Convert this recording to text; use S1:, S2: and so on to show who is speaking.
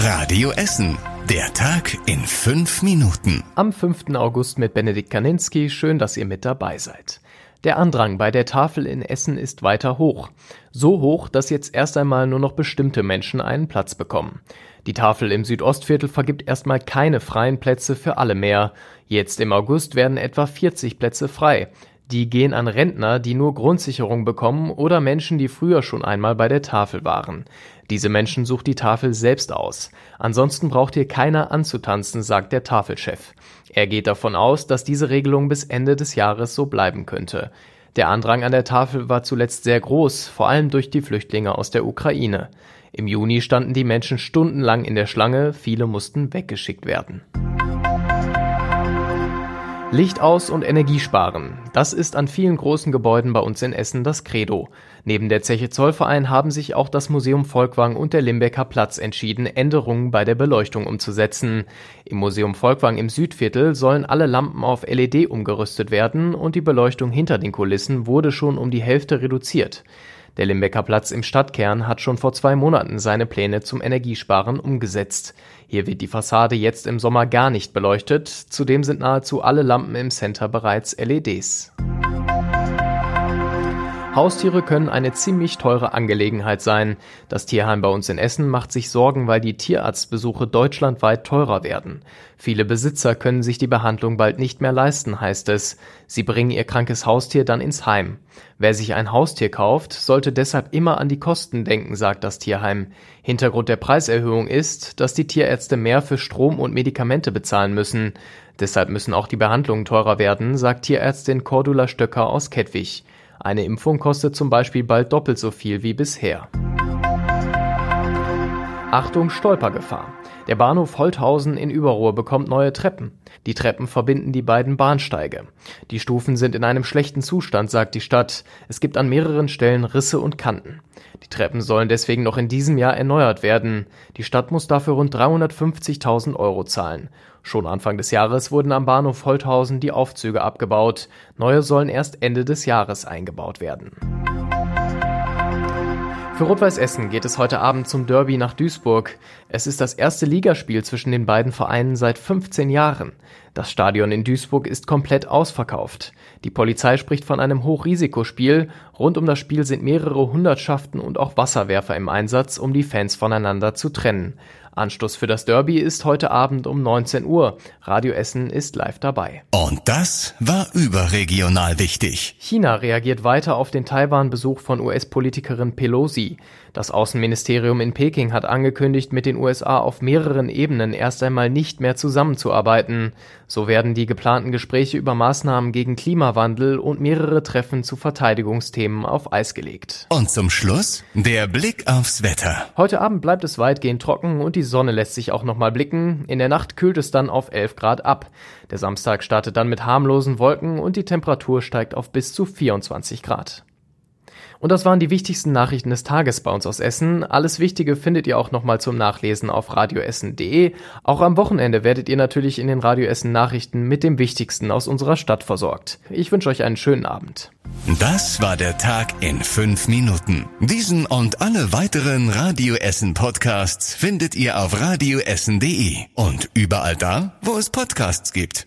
S1: Radio Essen. Der Tag in fünf Minuten.
S2: Am 5. August mit Benedikt Kaninski. Schön, dass ihr mit dabei seid. Der Andrang bei der Tafel in Essen ist weiter hoch. So hoch, dass jetzt erst einmal nur noch bestimmte Menschen einen Platz bekommen. Die Tafel im Südostviertel vergibt erstmal keine freien Plätze für alle mehr. Jetzt im August werden etwa 40 Plätze frei. Die gehen an Rentner, die nur Grundsicherung bekommen oder Menschen, die früher schon einmal bei der Tafel waren. Diese Menschen sucht die Tafel selbst aus. Ansonsten braucht hier keiner anzutanzen, sagt der Tafelchef. Er geht davon aus, dass diese Regelung bis Ende des Jahres so bleiben könnte. Der Andrang an der Tafel war zuletzt sehr groß, vor allem durch die Flüchtlinge aus der Ukraine. Im Juni standen die Menschen stundenlang in der Schlange, viele mussten weggeschickt werden. Licht aus und Energie sparen. Das ist an vielen großen Gebäuden bei uns in Essen das Credo. Neben der Zeche Zollverein haben sich auch das Museum Volkwang und der Limbecker Platz entschieden, Änderungen bei der Beleuchtung umzusetzen. Im Museum Volkwang im Südviertel sollen alle Lampen auf LED umgerüstet werden und die Beleuchtung hinter den Kulissen wurde schon um die Hälfte reduziert. Der Limbecker Platz im Stadtkern hat schon vor zwei Monaten seine Pläne zum Energiesparen umgesetzt. Hier wird die Fassade jetzt im Sommer gar nicht beleuchtet, zudem sind nahezu alle Lampen im Center bereits LEDs. Haustiere können eine ziemlich teure Angelegenheit sein. Das Tierheim bei uns in Essen macht sich Sorgen, weil die Tierarztbesuche deutschlandweit teurer werden. Viele Besitzer können sich die Behandlung bald nicht mehr leisten, heißt es. Sie bringen ihr krankes Haustier dann ins Heim. Wer sich ein Haustier kauft, sollte deshalb immer an die Kosten denken, sagt das Tierheim. Hintergrund der Preiserhöhung ist, dass die Tierärzte mehr für Strom und Medikamente bezahlen müssen. Deshalb müssen auch die Behandlungen teurer werden, sagt Tierärztin Cordula Stöcker aus Kettwig. Eine Impfung kostet zum Beispiel bald doppelt so viel wie bisher. Achtung Stolpergefahr. Der Bahnhof Holthausen in Überruhr bekommt neue Treppen. Die Treppen verbinden die beiden Bahnsteige. Die Stufen sind in einem schlechten Zustand, sagt die Stadt. Es gibt an mehreren Stellen Risse und Kanten. Die Treppen sollen deswegen noch in diesem Jahr erneuert werden. Die Stadt muss dafür rund 350.000 Euro zahlen. Schon Anfang des Jahres wurden am Bahnhof Holthausen die Aufzüge abgebaut. Neue sollen erst Ende des Jahres eingebaut werden. Für Rot-Weiß Essen geht es heute Abend zum Derby nach Duisburg. Es ist das erste Ligaspiel zwischen den beiden Vereinen seit 15 Jahren. Das Stadion in Duisburg ist komplett ausverkauft. Die Polizei spricht von einem Hochrisikospiel. Rund um das Spiel sind mehrere Hundertschaften und auch Wasserwerfer im Einsatz, um die Fans voneinander zu trennen. Anstoß für das Derby ist heute Abend um 19 Uhr. Radio Essen ist live dabei.
S1: Und das war überregional wichtig.
S2: China reagiert weiter auf den Taiwan-Besuch von US-Politikerin Pelosi. Das Außenministerium in Peking hat angekündigt, mit den USA auf mehreren Ebenen erst einmal nicht mehr zusammenzuarbeiten. So werden die geplanten Gespräche über Maßnahmen gegen Klimawandel und mehrere Treffen zu Verteidigungsthemen auf Eis gelegt.
S1: Und zum Schluss der Blick aufs Wetter.
S2: Heute Abend bleibt es weitgehend trocken und die Sonne lässt sich auch nochmal blicken. In der Nacht kühlt es dann auf 11 Grad ab. Der Samstag startet dann mit harmlosen Wolken und die Temperatur steigt auf bis zu 24 Grad. Und das waren die wichtigsten Nachrichten des Tages bei uns aus Essen. Alles Wichtige findet ihr auch nochmal zum Nachlesen auf radioessen.de. Auch am Wochenende werdet ihr natürlich in den Radio Essen Nachrichten mit dem Wichtigsten aus unserer Stadt versorgt. Ich wünsche euch einen schönen Abend.
S1: Das war der Tag in fünf Minuten. Diesen und alle weiteren Radio Essen Podcasts findet ihr auf radioessen.de und überall da, wo es Podcasts gibt.